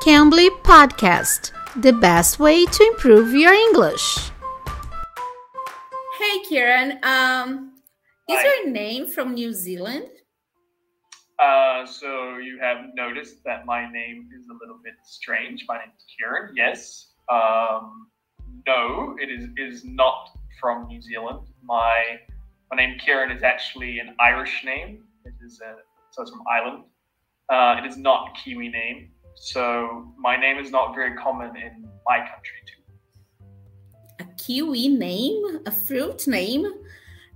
Cambly Podcast, the best way to improve your English. Hey, Kieran. Um, is Hi. your name from New Zealand? Uh, so you have noticed that my name is a little bit strange. My name is Kieran. Yes. Um, no, it is is not from New Zealand. My my name Kieran is actually an Irish name. It is a, so it's from Ireland. Uh, it is not a Kiwi name. So my name is not very common in my country too. A Kiwi name? A fruit name?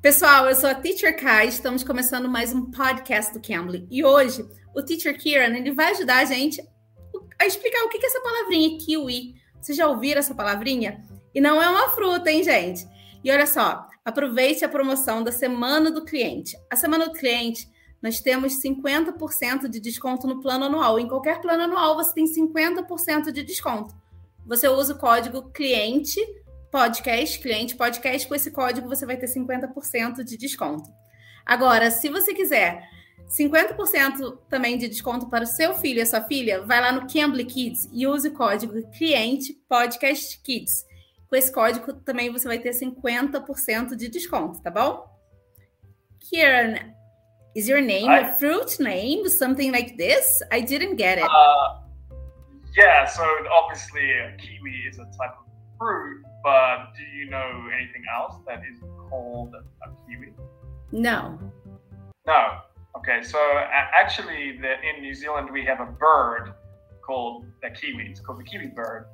Pessoal, eu sou a Teacher Kai, estamos começando mais um podcast do Cambly. E hoje, o Teacher Kieran, ele vai ajudar a gente a explicar o que é essa palavrinha kiwi. Vocês já ouviram essa palavrinha? E não é uma fruta, hein, gente? E olha só, aproveite a promoção da Semana do Cliente. A Semana do Cliente, nós temos 50% de desconto no plano anual. Em qualquer plano anual, você tem 50% de desconto. Você usa o código cliente podcast, cliente podcast, com esse código você vai ter 50% de desconto. Agora, se você quiser 50% também de desconto para o seu filho e a sua filha, vai lá no Cambly Kids e use o código cliente podcast kids. Com esse código também você vai ter 50% de desconto, tá bom? Kieran, is your name Hi. a fruit name? Something like this? I didn't get it. Uh, yeah, so obviously kiwi is a type of fruit, but do you know anything else that is called a kiwi? No. No. Okay, so actually, the, in New Zealand we have a bird called the kiwi. It's called the kiwi bird.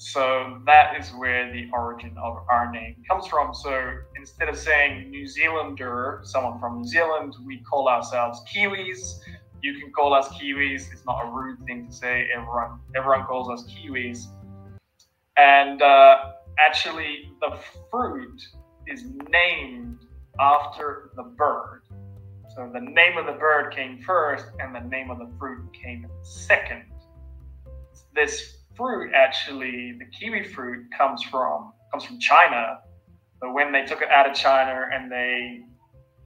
So that is where the origin of our name comes from. So instead of saying New Zealander, someone from New Zealand, we call ourselves Kiwis. You can call us Kiwis. It's not a rude thing to say. Everyone, everyone calls us Kiwis. And uh, actually, the fruit is named after the bird. So the name of the bird came first, and the name of the fruit came second. This fruit, actually, the kiwi fruit, comes from comes from China. but when they took it out of China and they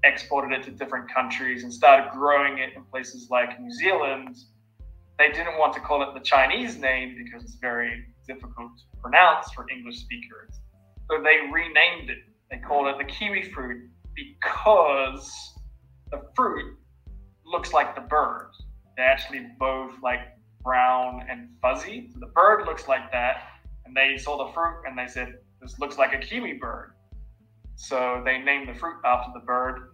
exported it to different countries and started growing it in places like New Zealand, they didn't want to call it the Chinese name because it's very difficult to pronounce for English speakers. So they renamed it. They called it the kiwi fruit because the fruit looks like the bird. They're actually both like brown and fuzzy. So the bird looks like that, and they saw the fruit and they said, "This looks like a kiwi bird." So they named the fruit after the bird.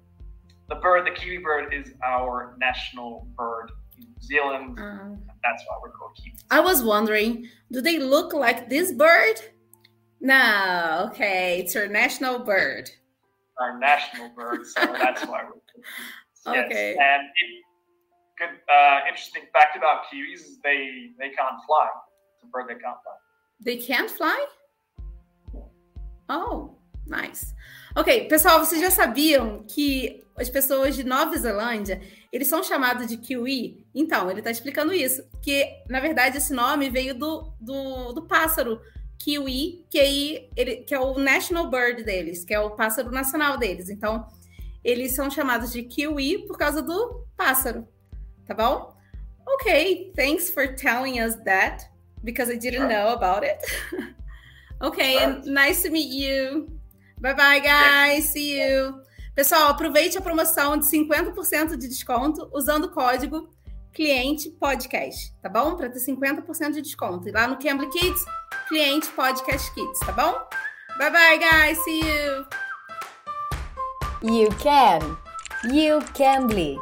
The bird, the kiwi bird, is our national bird in New Zealand. Um, That's why we're called kiwi. I was wondering, do they look like this bird? No, okay, it's our national bird. Our national bird, so that's why we're. Yes. Okay. And it, good, uh, interesting fact about kiwis is they they can't fly. It's a bird that can't fly. They can't fly? Oh, nice. Ok, pessoal, vocês já sabiam que as pessoas de Nova Zelândia, eles são chamados de kiwi? Então, ele está explicando isso, que, na verdade, esse nome veio do, do, do pássaro kiwi, que, aí, ele, que é o national bird deles, que é o pássaro nacional deles. Então, eles são chamados de kiwi por causa do pássaro, tá bom? Ok, thanks for telling us that, because I didn't Sure. know about it. okay, Sure. and nice to meet you. Bye bye, guys. See you. Pessoal, aproveite a promoção de 50% de desconto usando o código cliente podcast, tá bom? Para ter 50% de desconto. E lá no Cambly Kids, cliente podcast kids, tá bom? Bye bye, guys. See you. You can. You can be.